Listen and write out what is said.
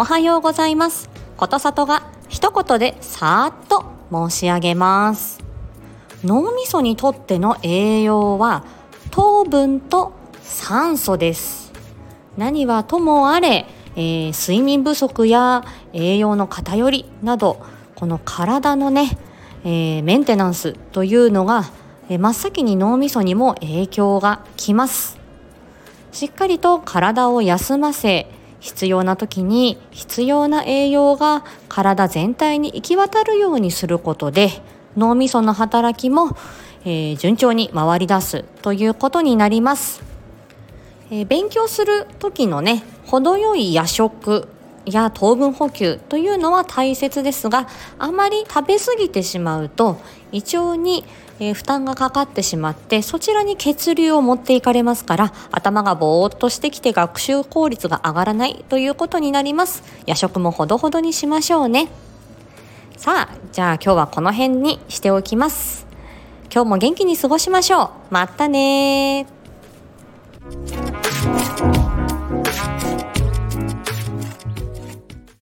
おはようございます。ことさとが一言でさーっと申し上げます。脳みそにとっての栄養は糖分と酸素です。何はともあれ、えー、睡眠不足や栄養の偏りなどこの体のね、えー、メンテナンスというのが、えー、真っ先に脳みそにも影響がきます。しっかりと体を休ませ必要な時に必要な栄養が体全体に行き渡るようにすることで脳みその働きも、えー、順調に回り出すということになります、えー、勉強する時のね程よい夜食や糖分補給というのは大切ですがあまり食べ過ぎてしまうと胃腸にえー、負担がかかってしまってそちらに血流を持っていかれますから頭がぼーっとしてきて学習効率が上がらないということになります。夜食もほどほどにしましょうね。さあじゃあ今日はこの辺にしておきます。今日も元気に過ごしましょう。またね